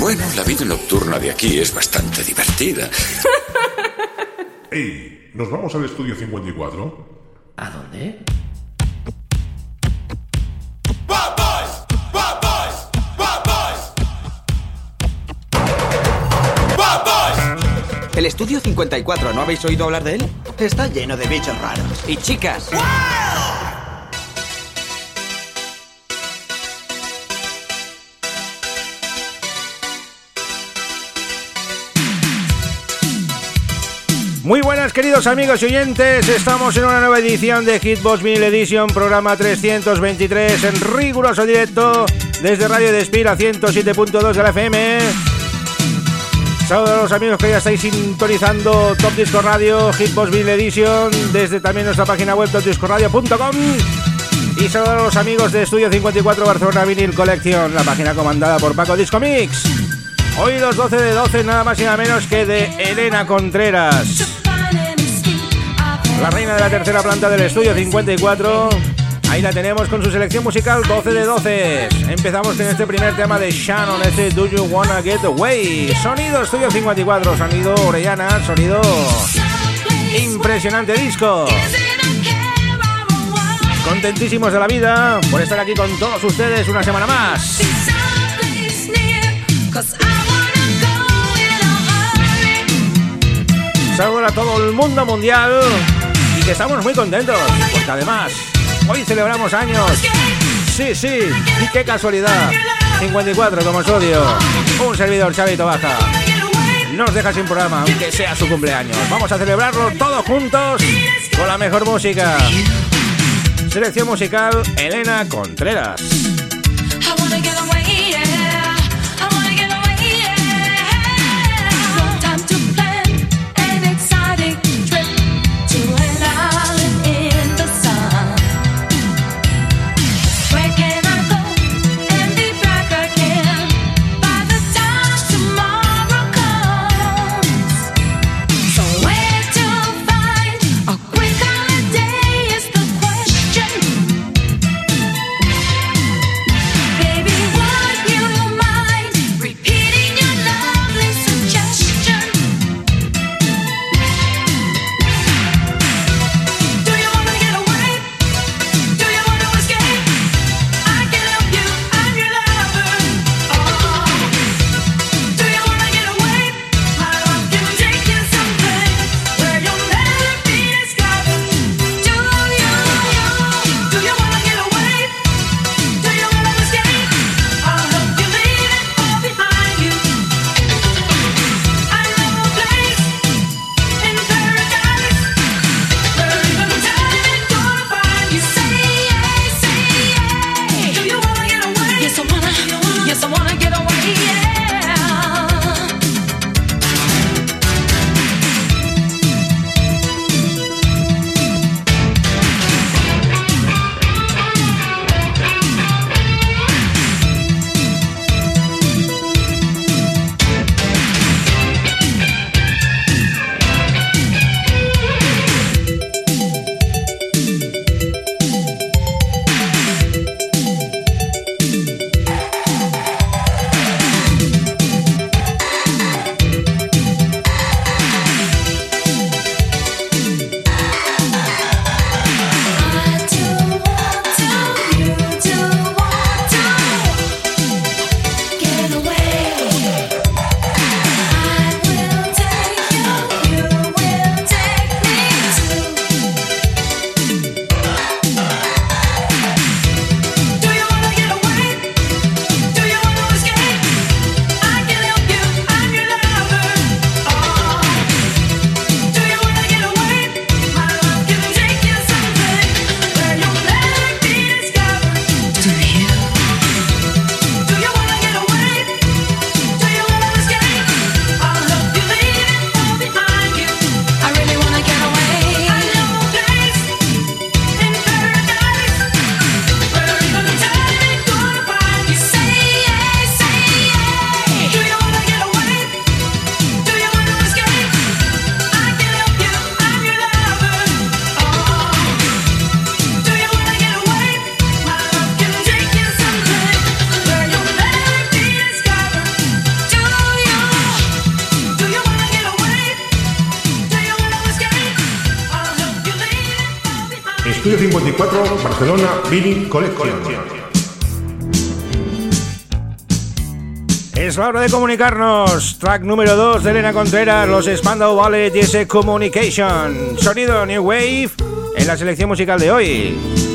Bueno, la vida nocturna de aquí es bastante divertida. ¡Ey! ¿Nos vamos al estudio 54? ¿A dónde? El estudio 54, ¿no habéis oído hablar de él? Está lleno de bichos raros. Y chicas. Muy buenas queridos amigos y oyentes, estamos en una nueva edición de Hitbox Vinyl Edition, programa 323 en riguroso directo desde Radio Despira 107.2 de la FM. Saludos a los amigos que ya estáis sintonizando Top Disco Radio, Hitbox Vinyl Edition, desde también nuestra página web topdiscoradio.com. Y saludos a los amigos de Estudio 54 Barcelona Vinyl Collection, la página comandada por Paco Disco Mix. Hoy los 12 de 12, nada más y nada menos que de Elena Contreras. La reina de la tercera planta del estudio 54. Ahí la tenemos con su selección musical 12 de 12. Empezamos con este primer tema de Shannon, este Do You Wanna Get Away. Sonido estudio 54, sonido Orellana, sonido impresionante disco. Contentísimos de la vida por estar aquí con todos ustedes una semana más. Saludos a todo el mundo mundial y que estamos muy contentos porque además hoy celebramos años. Sí, sí, y qué casualidad. 54 como sodio. Un servidor Chavito Baja. Nos deja sin programa, aunque sea su cumpleaños. Vamos a celebrarlo todos juntos con la mejor música. Selección musical Elena Contreras. Es la hora de comunicarnos. Track número 2 de Elena Contreras, los Spandau Ballet y ese Communication. Sonido New Wave en la selección musical de hoy.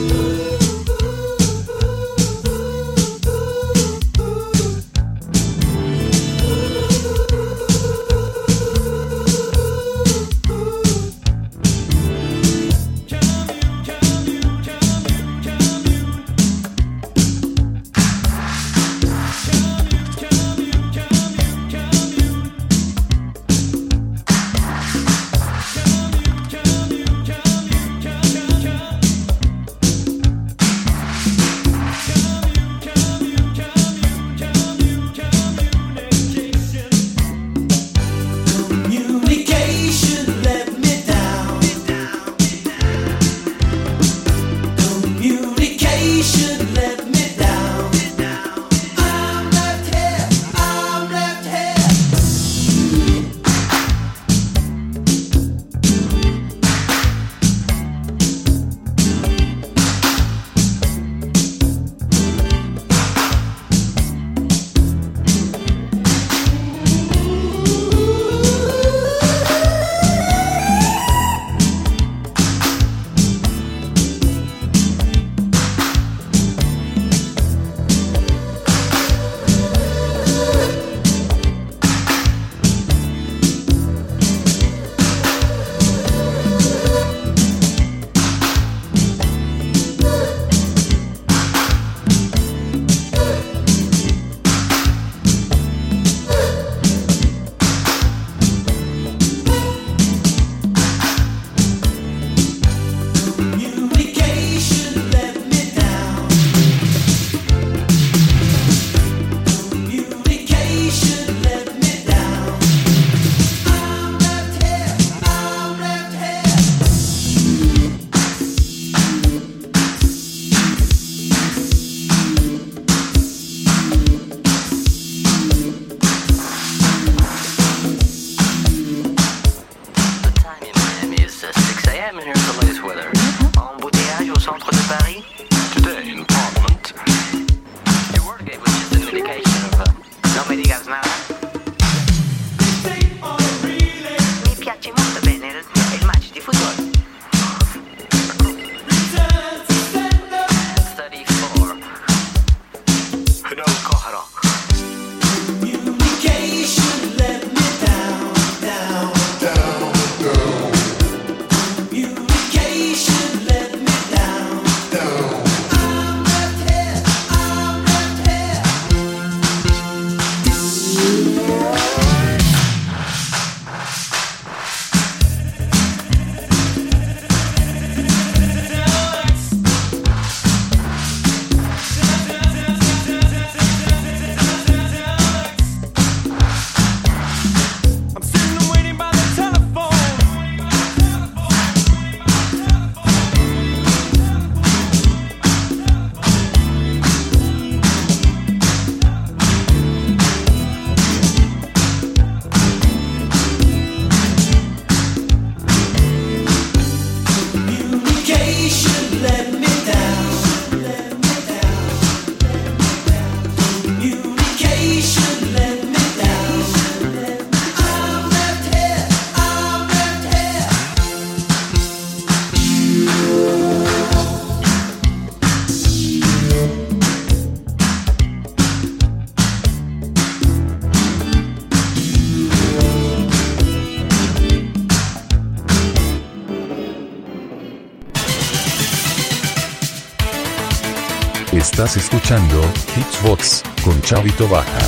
Estás escuchando Hitsbox con Chavito Baja.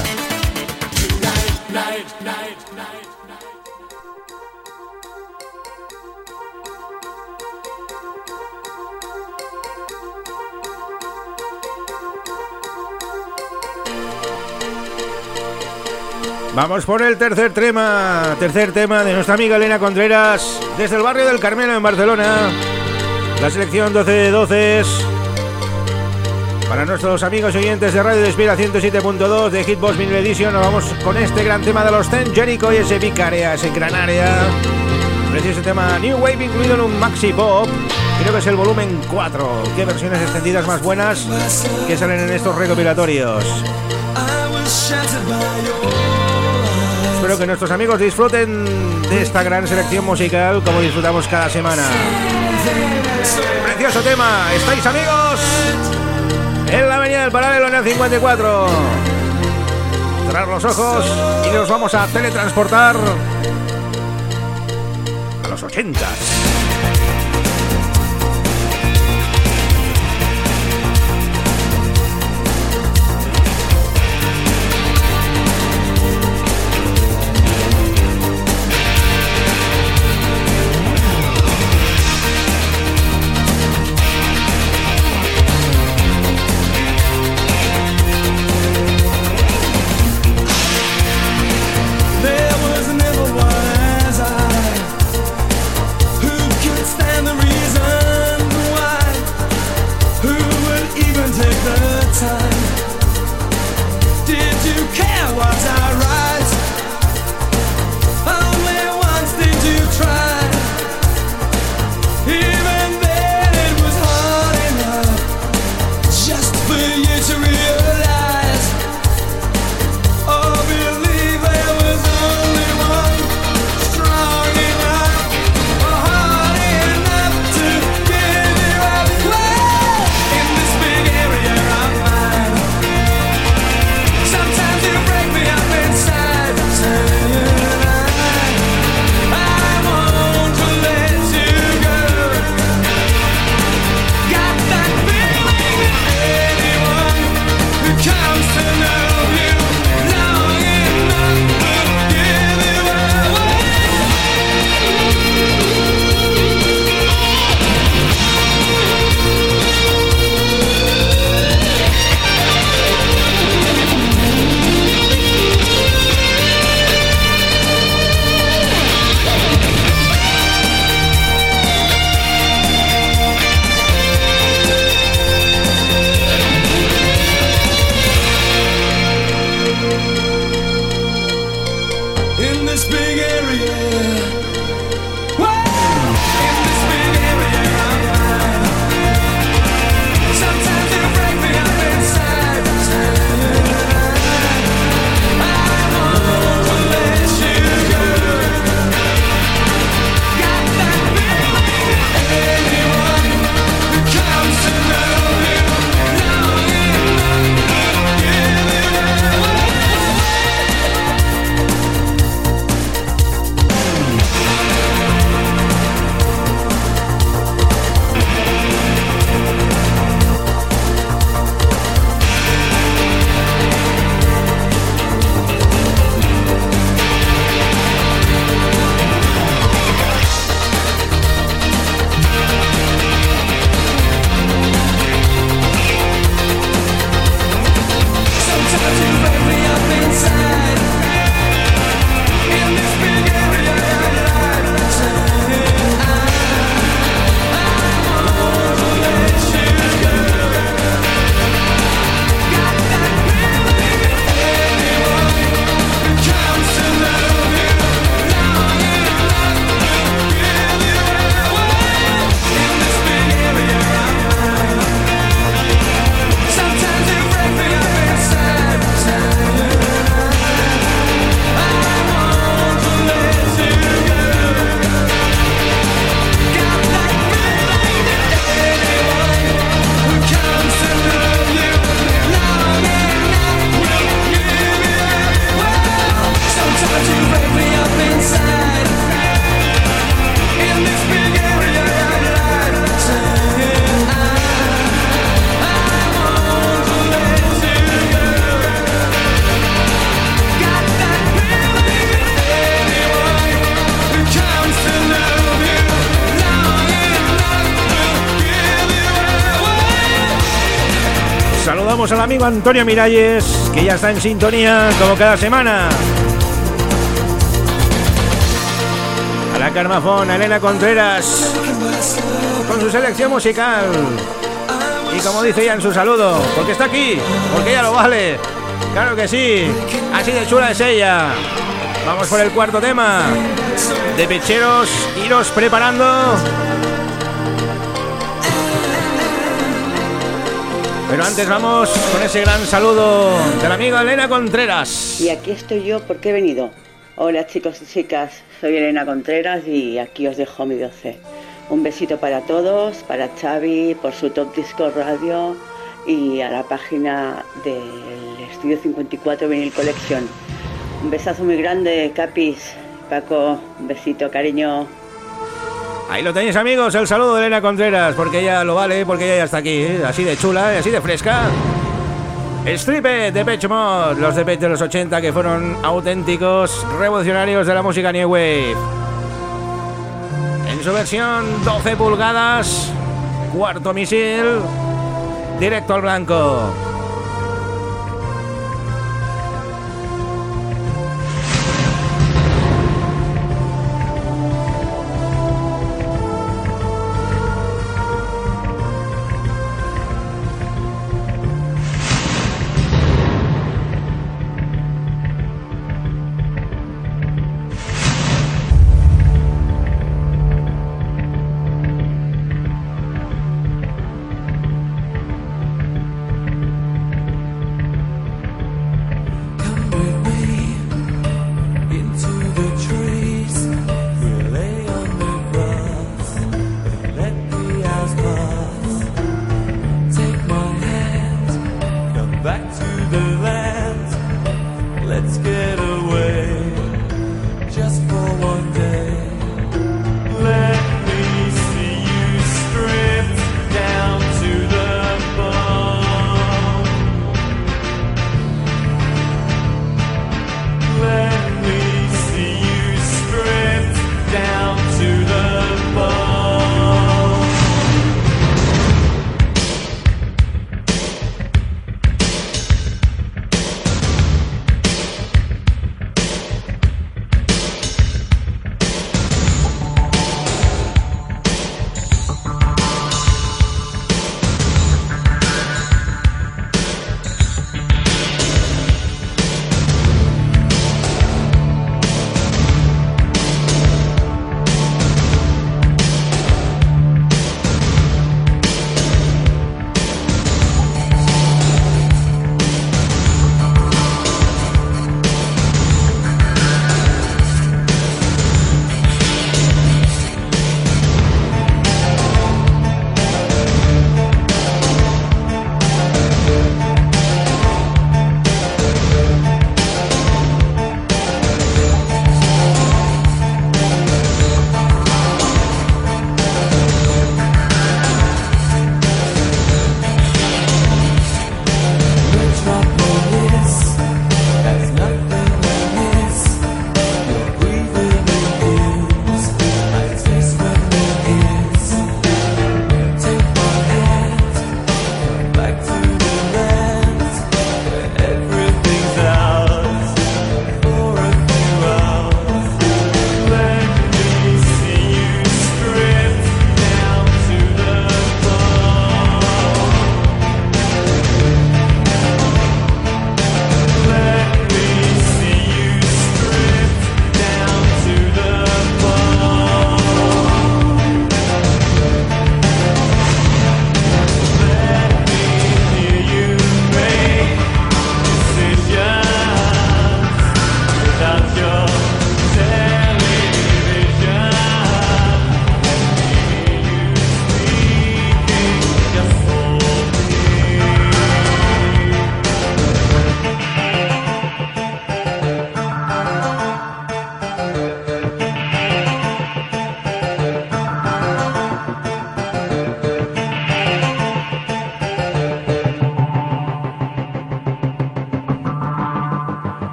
Vamos por el tercer tema, tercer tema de nuestra amiga Elena Contreras, desde el barrio del Carmelo en Barcelona. La selección 12 de 12 para nuestros amigos oyentes de Radio Despira 107.2 de Hitbox Mini Edition, nos vamos con este gran tema de los Ten Jericho y ese Vicarea, ese gran área. Precioso tema New Wave incluido en un maxi pop Creo que es el volumen 4. Qué versiones extendidas más buenas que salen en estos recopilatorios. Espero que nuestros amigos disfruten de esta gran selección musical como disfrutamos cada semana. Precioso tema. ¿Estáis amigos? En la avenida del paralelo en el 54. Cerrar los ojos y nos vamos a teletransportar a los 80. Al amigo Antonio Miralles, que ya está en sintonía como cada semana. A la Carmafón, a Elena Contreras, con su selección musical. Y como dice ella en su saludo, porque está aquí, porque ella lo vale. Claro que sí, así de chula es ella. Vamos por el cuarto tema. De pecheros, iros preparando Pero antes vamos con ese gran saludo del amigo Elena Contreras. Y aquí estoy yo porque he venido. Hola chicos y chicas, soy Elena Contreras y aquí os dejo mi 12. Un besito para todos, para Xavi, por su Top Disco Radio y a la página del Estudio 54 Vinyl Collection. Un besazo muy grande, Capis. Paco, un besito, cariño. Ahí lo tenéis amigos, el saludo de Elena Contreras, porque ella lo vale, porque ella ya está aquí, ¿eh? así de chula y así de fresca. Stripe de Pech Mod, los de Pech de los 80 que fueron auténticos revolucionarios de la música New Wave. En su versión 12 pulgadas, cuarto misil, directo al blanco.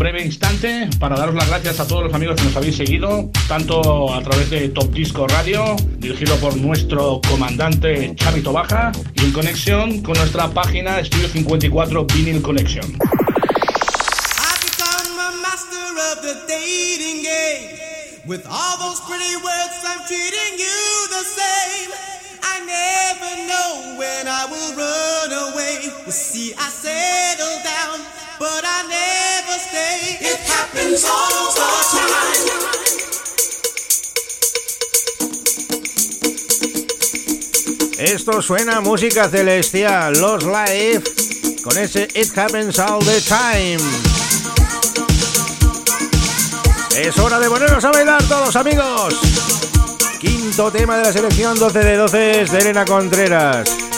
Breve instante para daros las gracias a todos los amigos que nos habéis seguido, tanto a través de Top Disco Radio, dirigido por nuestro comandante Chavito Baja, y en conexión con nuestra página Estudio 54 Vinyl Connection. With all those pretty words, I'm treating you the same. I never know when I will run away. See, I settle Esto suena música celestial, Los Life, con ese It Happens All the Time. Es hora de ponernos a bailar todos amigos. Quinto tema de la selección 12 de 12 de Elena Contreras.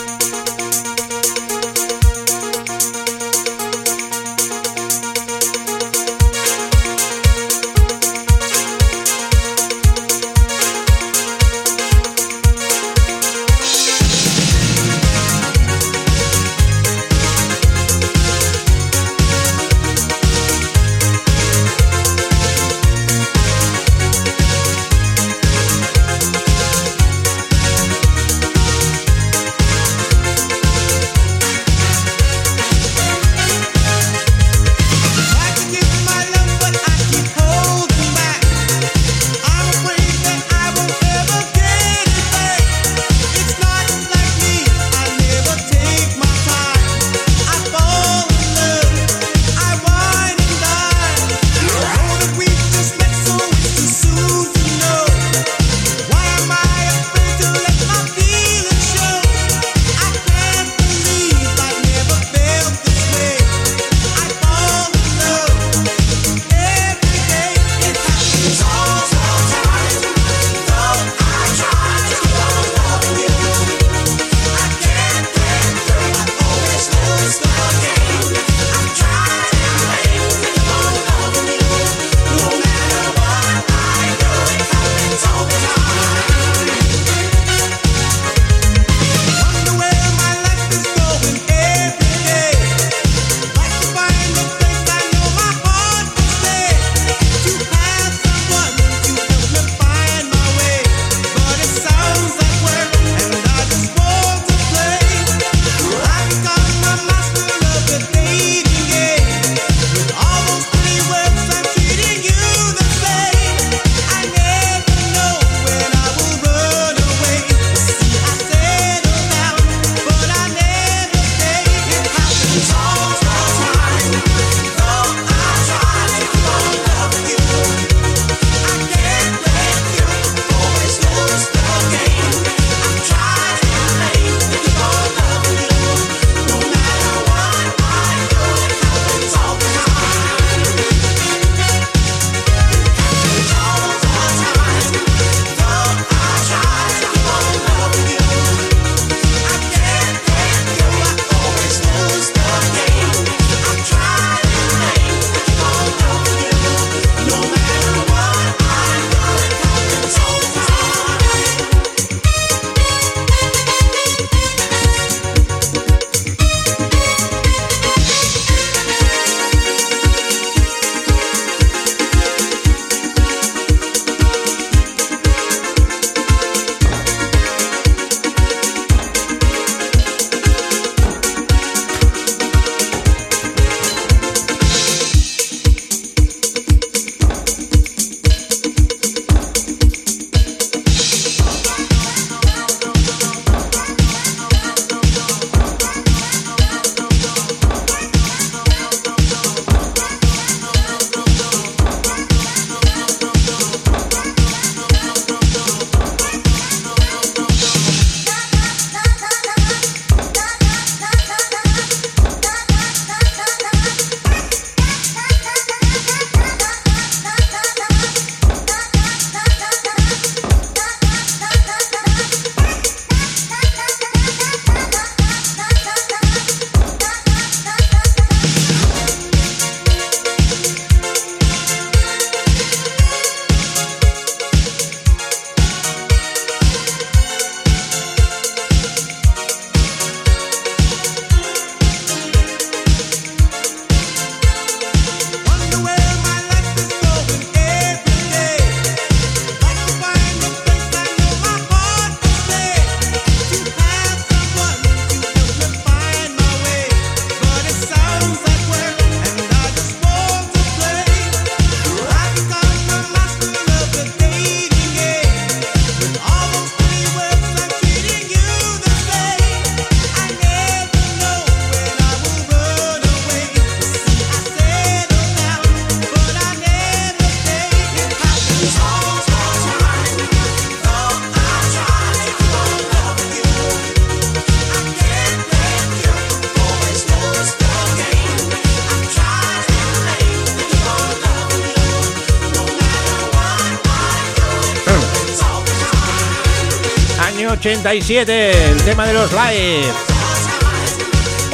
Año 87, el tema de los live.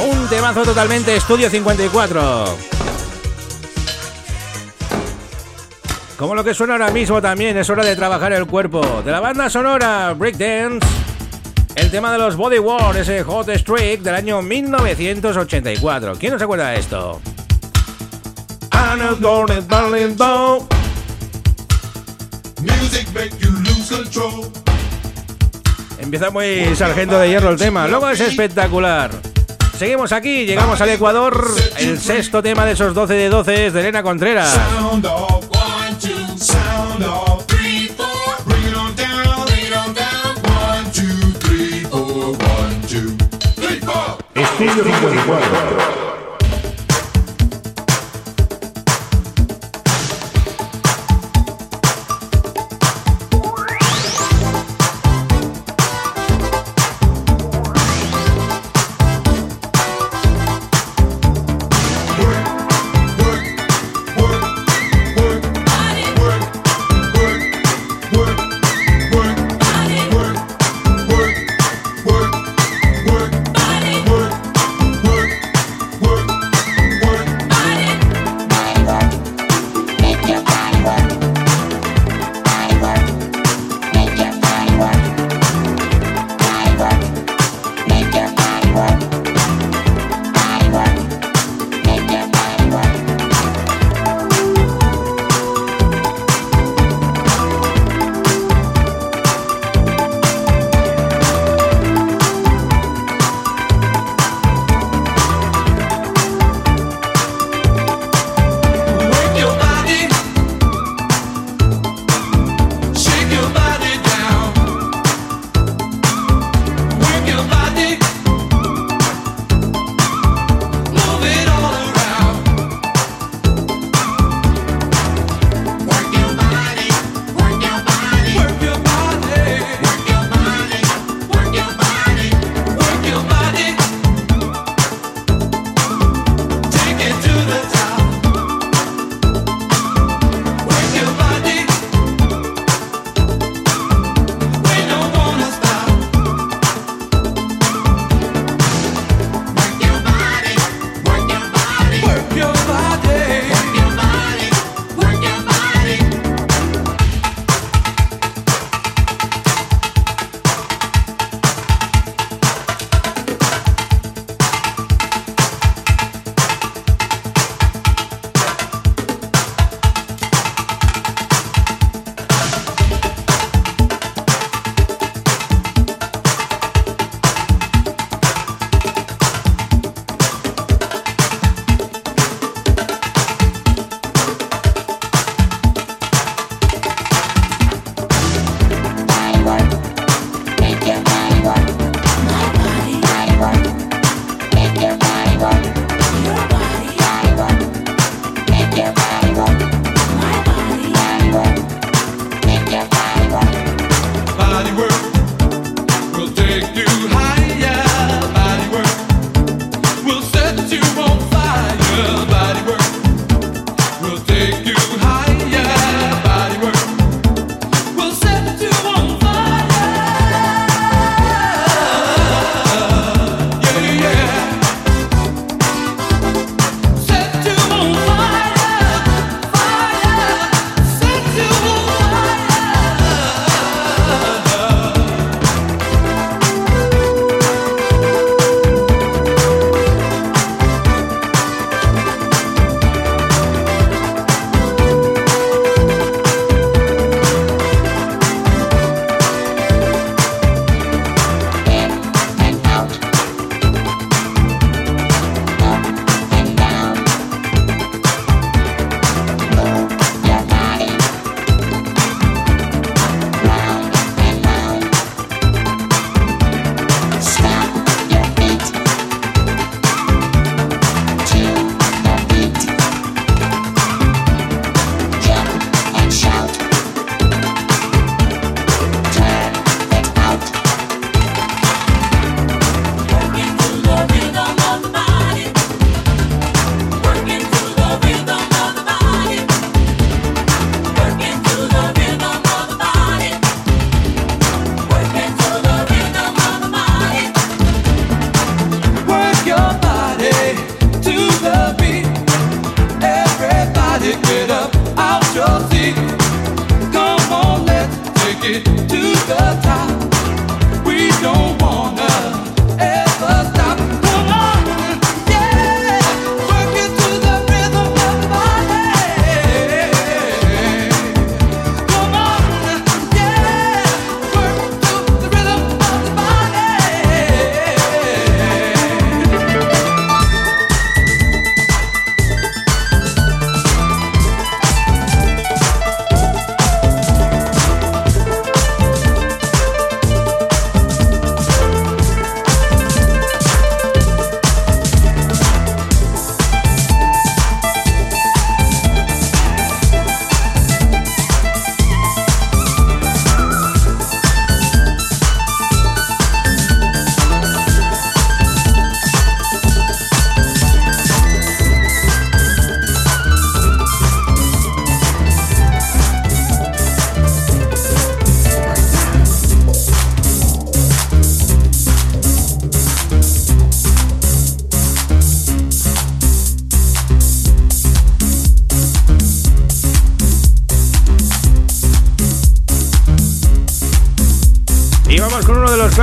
Un temazo totalmente Estudio 54. Como lo que suena ahora mismo también, es hora de trabajar el cuerpo. De la banda sonora Breakdance, el tema de los Body War, ese Hot Streak del año 1984. ¿Quién nos acuerda de esto? Empieza muy sargento de hierro el tema, luego es espectacular. Seguimos aquí, llegamos al Ecuador, el sexto tema de esos 12 de 12 es de Elena Contreras. Estudio 54.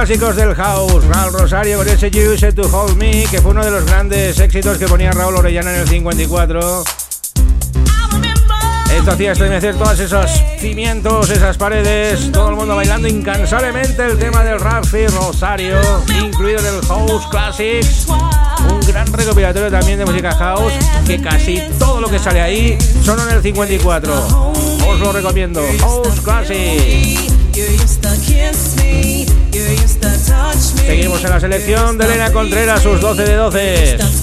Clásicos del house, Raúl Rosario con ese You Said to Hold Me, que fue uno de los grandes éxitos que ponía Raúl Orellana en el 54. Esto hacía estremecer todos esos cimientos, esas paredes, todo el mundo bailando incansablemente el tema del Rafi Rosario, incluido en el House Classics. Un gran recopilatorio también de música house, que casi todo lo que sale ahí son en el 54. Os lo recomiendo, House Classics. Seguimos en la selección de Elena Contreras, sus 12 de 12.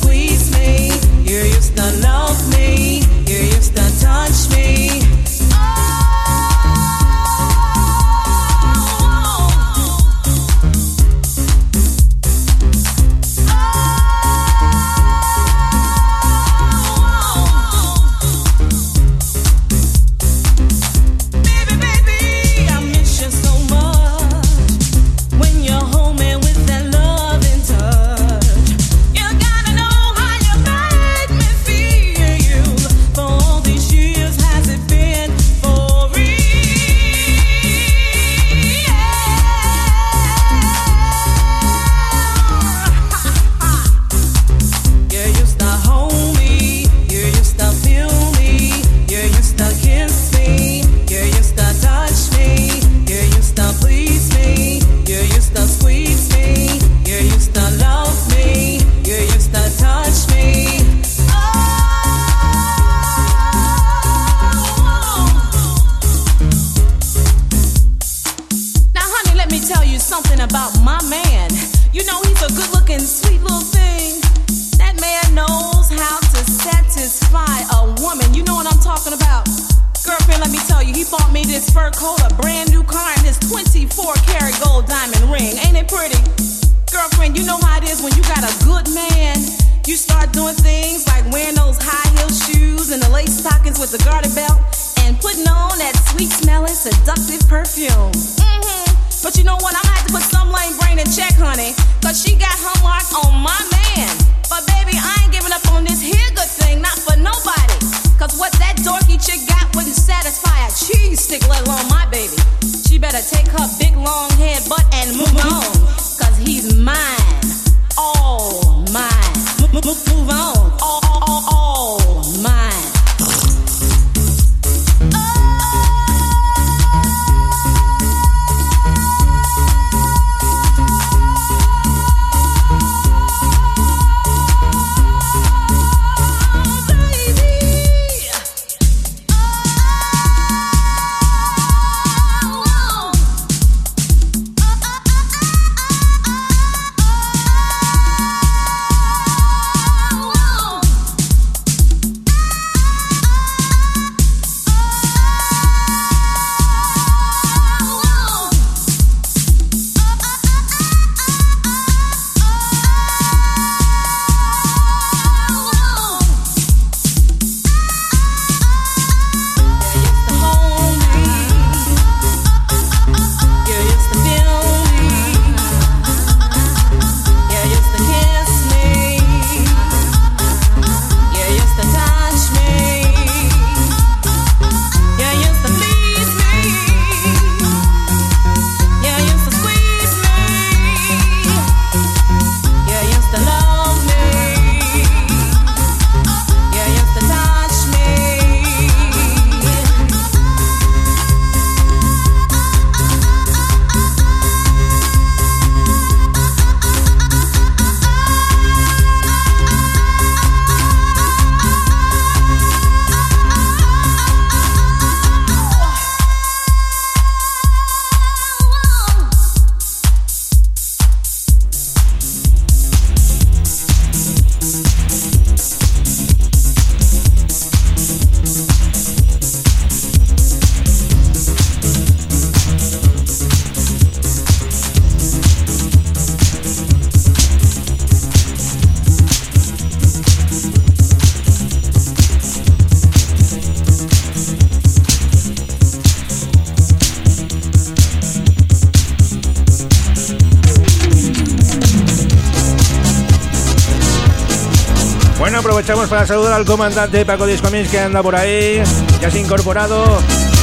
Para saludar al comandante Paco Discomins que anda por ahí, ya se ha incorporado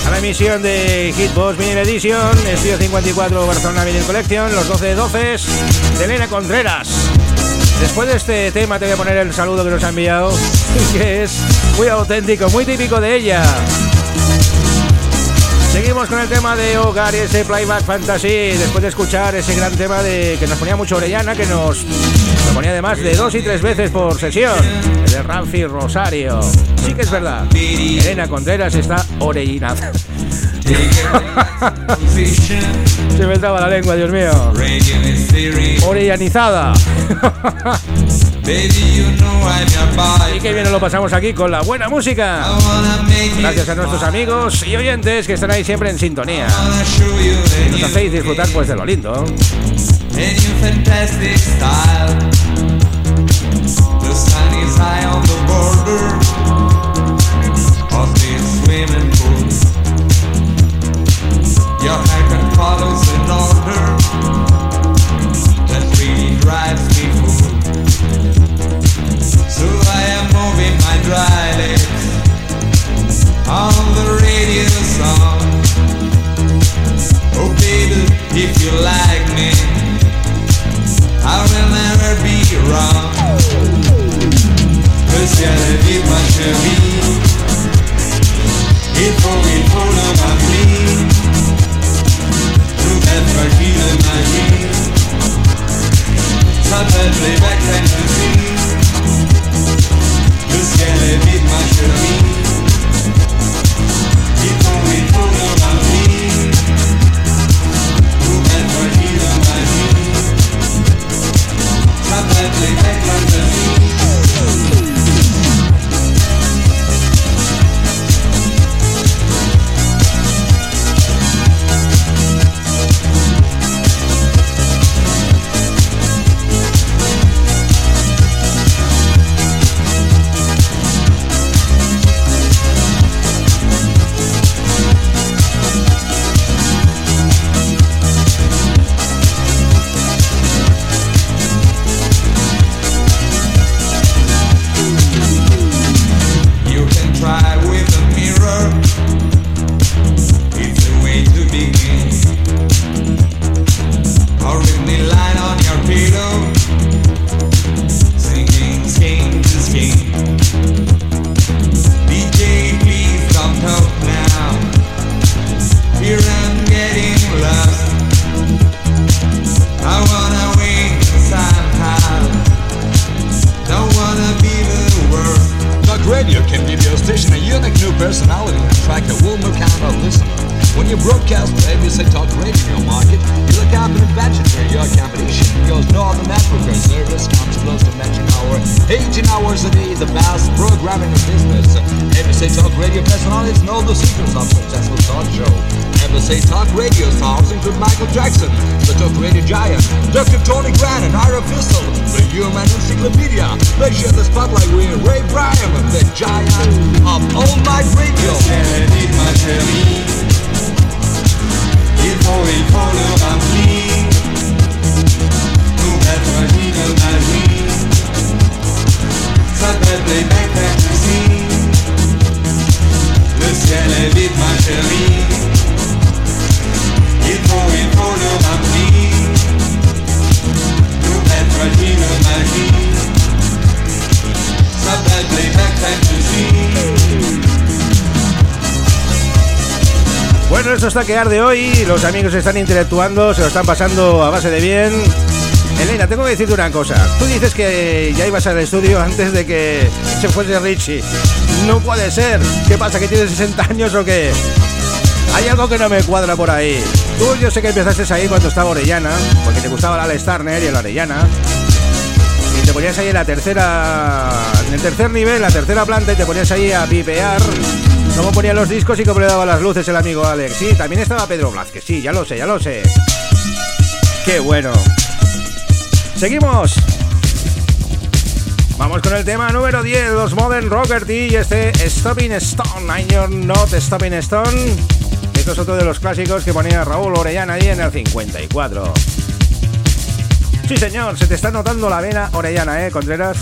a la emisión de Hitbox Vinyl Edition, Estudio 54 Barcelona Vinyl Collection, los 12 12 de Elena Contreras. Después de este tema te voy a poner el saludo que nos ha enviado, que es muy auténtico, muy típico de ella. Seguimos con el tema de Hogar y ese Playback Fantasy. Después de escuchar ese gran tema de que nos ponía mucho Orellana, que nos lo ponía además de dos y tres veces por sesión. El de Ramfi Rosario. Sí que es verdad. Elena Contreras está orellinada. Se me traba la lengua, Dios mío. Orellanizada. Y que bien lo pasamos aquí con la buena música. Gracias a nuestros amigos y oyentes que están ahí siempre en sintonía. Y nos hacéis disfrutar pues de lo lindo. On the radio song. Oh baby, if you like me, I will never be wrong. Le ciel est vide, ma chérie. Il faut, il faut le remplir. Nouvelle fragile magie. S'appelle Playback Fantasy. Le ciel est vide, ma. Playback Está que arde hoy. Los amigos están intelectuando, se lo están pasando a base de bien. Elena, tengo que decirte una cosa. Tú dices que ya ibas al estudio antes de que se fuese Richie. No puede ser. ¿Qué pasa? ¿Que tienes 60 años o qué? Hay algo que no me cuadra por ahí. Tú, yo sé que empezaste ahí cuando estaba Orellana, porque te gustaba la Alex Turner y el Orellana. Y te ponías ahí en la tercera. En el tercer nivel, la tercera planta, y te ponías ahí a pipear. Cómo ponía los discos y cómo le daba las luces el amigo Alex. Sí, también estaba Pedro Blázquez, sí, ya lo sé, ya lo sé. Qué bueno. Seguimos. Vamos con el tema número 10, los Modern Rocker T y este Stopping Stone. I'm You're Not Stopping Stone. Esto es otro de los clásicos que ponía Raúl Orellana ahí en el 54. Sí, señor, se te está notando la vena Orellana, ¿eh, Contreras?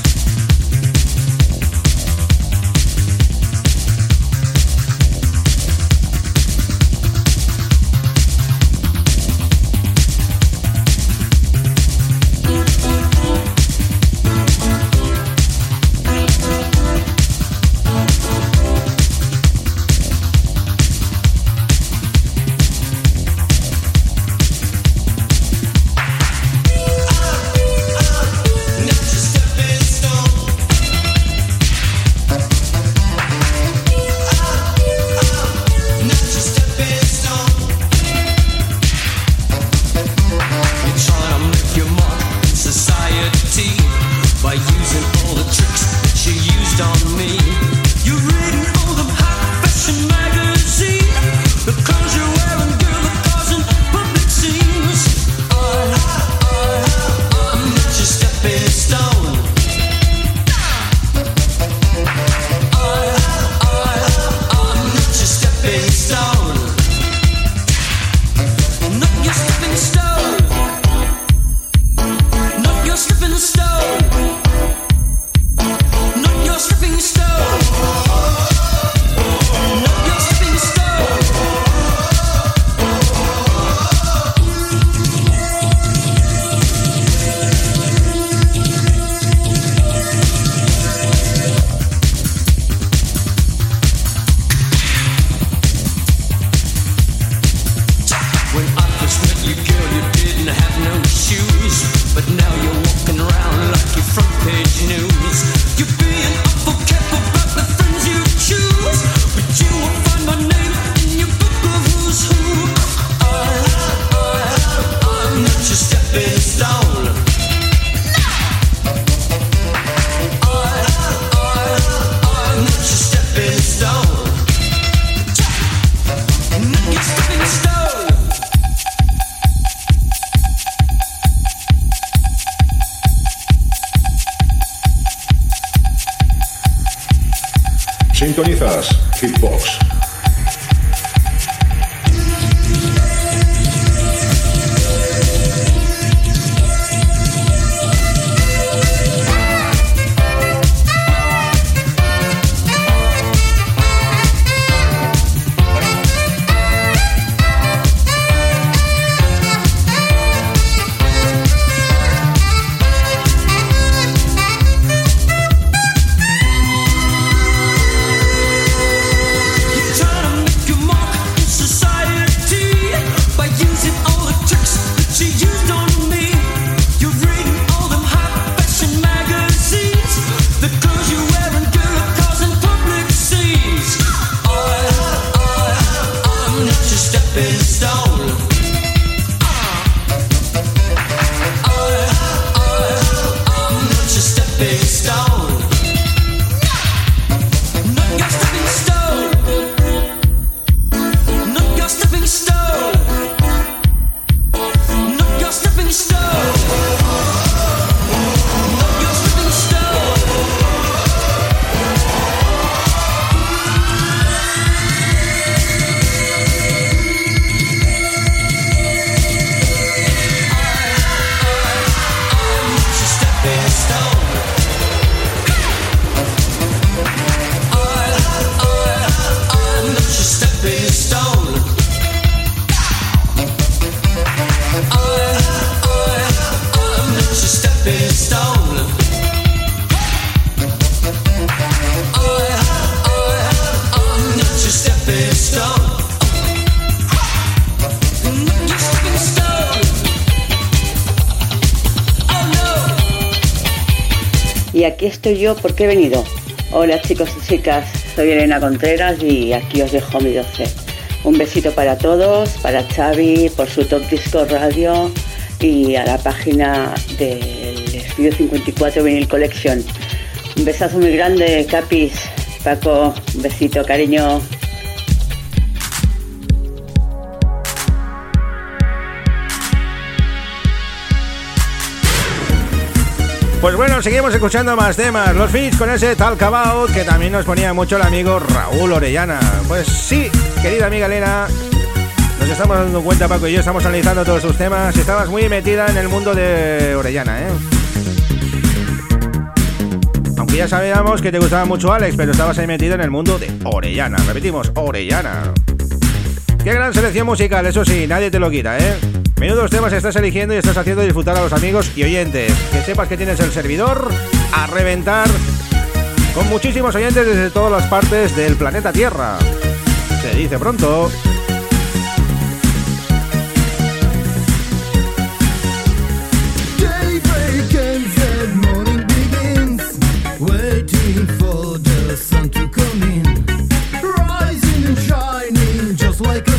Yo porque he venido. Hola chicos y chicas, soy Elena Contreras y aquí os dejo mi 12. Un besito para todos, para Xavi por su Top Disco Radio y a la página del Estudio 54 Vinyl Collection. Un besazo muy grande, Capis. Paco, un besito, cariño. Pues bueno, seguimos escuchando más temas. Los Fits con ese Talk About que también nos ponía mucho el amigo Raúl Orellana. Pues sí, querida amiga Elena, nos estamos dando cuenta, Paco y yo estamos analizando todos sus temas. Estabas muy metida en el mundo de Orellana, ¿eh? Aunque ya sabíamos que te gustaba mucho Alex, pero estabas ahí metido en el mundo de Orellana. Repetimos, Orellana. Qué gran selección musical, eso sí, nadie te lo quita, ¿eh? Menudos temas estás eligiendo y estás haciendo disfrutar a los amigos y oyentes. Que sepas que tienes el servidor a reventar con muchísimos oyentes desde todas las partes del planeta Tierra. Se dice pronto. like a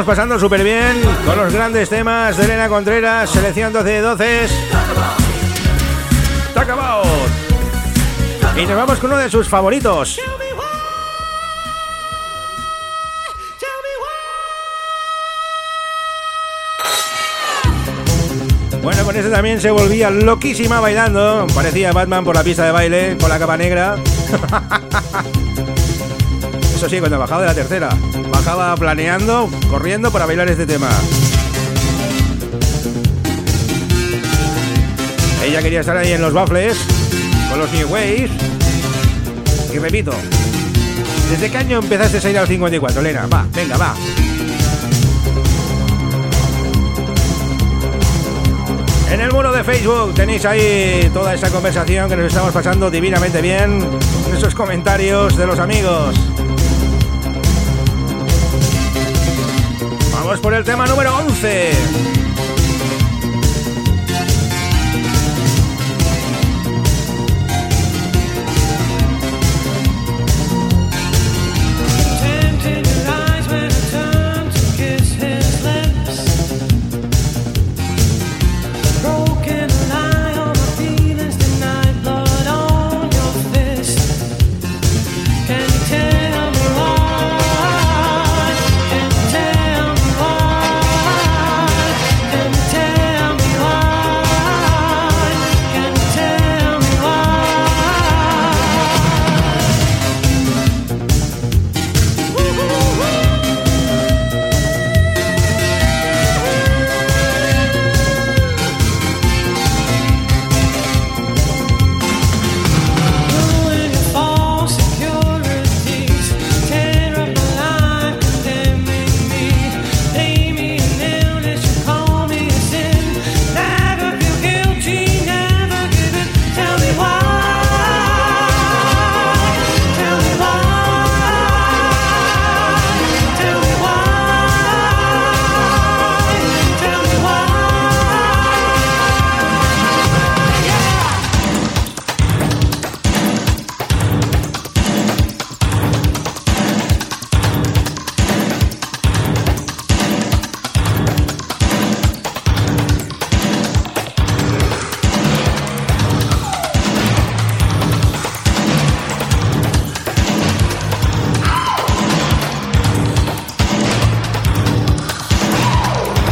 estamos pasando súper bien con los grandes temas de Elena Contreras, selección 12 de 12. ¡Está acabado! Y nos vamos con uno de sus favoritos. Bueno, con ese también se volvía loquísima bailando. Parecía Batman por la pista de baile, con la capa negra. Eso sí, cuando bajaba de la tercera. Bajaba planeando, corriendo para bailar este tema. Ella quería estar ahí en los baffles, con los New Ways. Y repito, ¿desde qué año empezaste a ir al 54, Elena? Va, venga, va. En el muro de Facebook tenéis ahí toda esa conversación que nos estamos pasando divinamente bien. Esos comentarios de los amigos. Vamos por el tema número 11.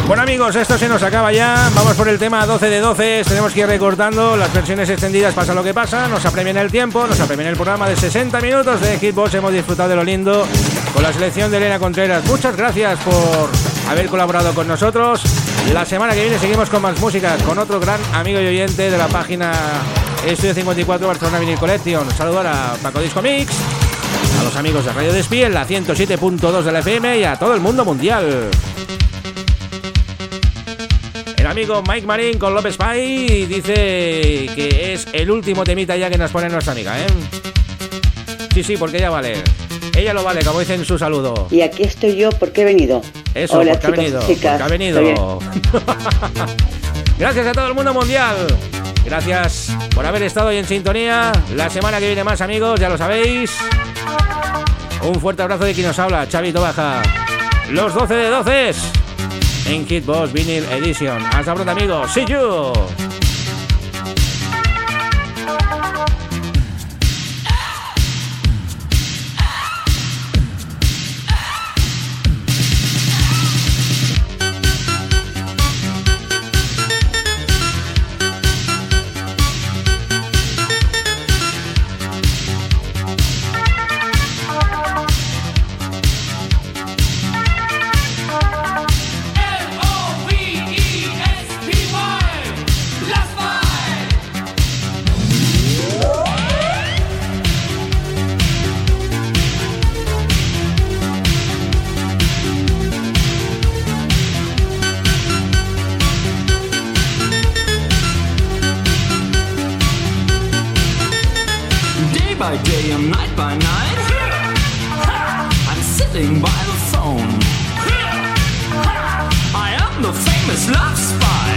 Bueno amigos, esto se nos acaba ya. Vamos por el tema 12 de 12. Tenemos que ir recortando las versiones extendidas. Pasa lo que pasa. Nos apremian el tiempo. Nos apremian el programa de 60 minutos de Hitbox. Hemos disfrutado de lo lindo con la selección de Elena Contreras. Muchas gracias por haber colaborado con nosotros. La semana que viene seguimos con más música con otro gran amigo y oyente de la página Estudio 54 Barcelona Vinyl Collection. Saludar a Paco Disco Mix, a los amigos de Radio Despiel, la 107.2 de la FM y a todo el mundo mundial. Amigo Mike Marín con López Pai dice que es el último temita ya que nos pone nuestra amiga, ¿eh? Sí, sí, porque ella vale. Ella lo vale, como dicen su saludo. Y aquí estoy yo porque he venido. Eso, Hola, porque ha chicos venido. chicas. Porque ha venido. Gracias a todo el mundo mundial. Gracias por haber estado hoy en sintonía. La semana que viene más, amigos, ya lo sabéis. Un fuerte abrazo de quien nos habla, Chavito Baja. Los 12 de 12 en Hitbox Vinyl Edition. Hasta pronto, amigos. See you. By day and night by night. I'm sitting by the phone. I am the famous love spy.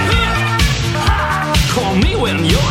Call me when you're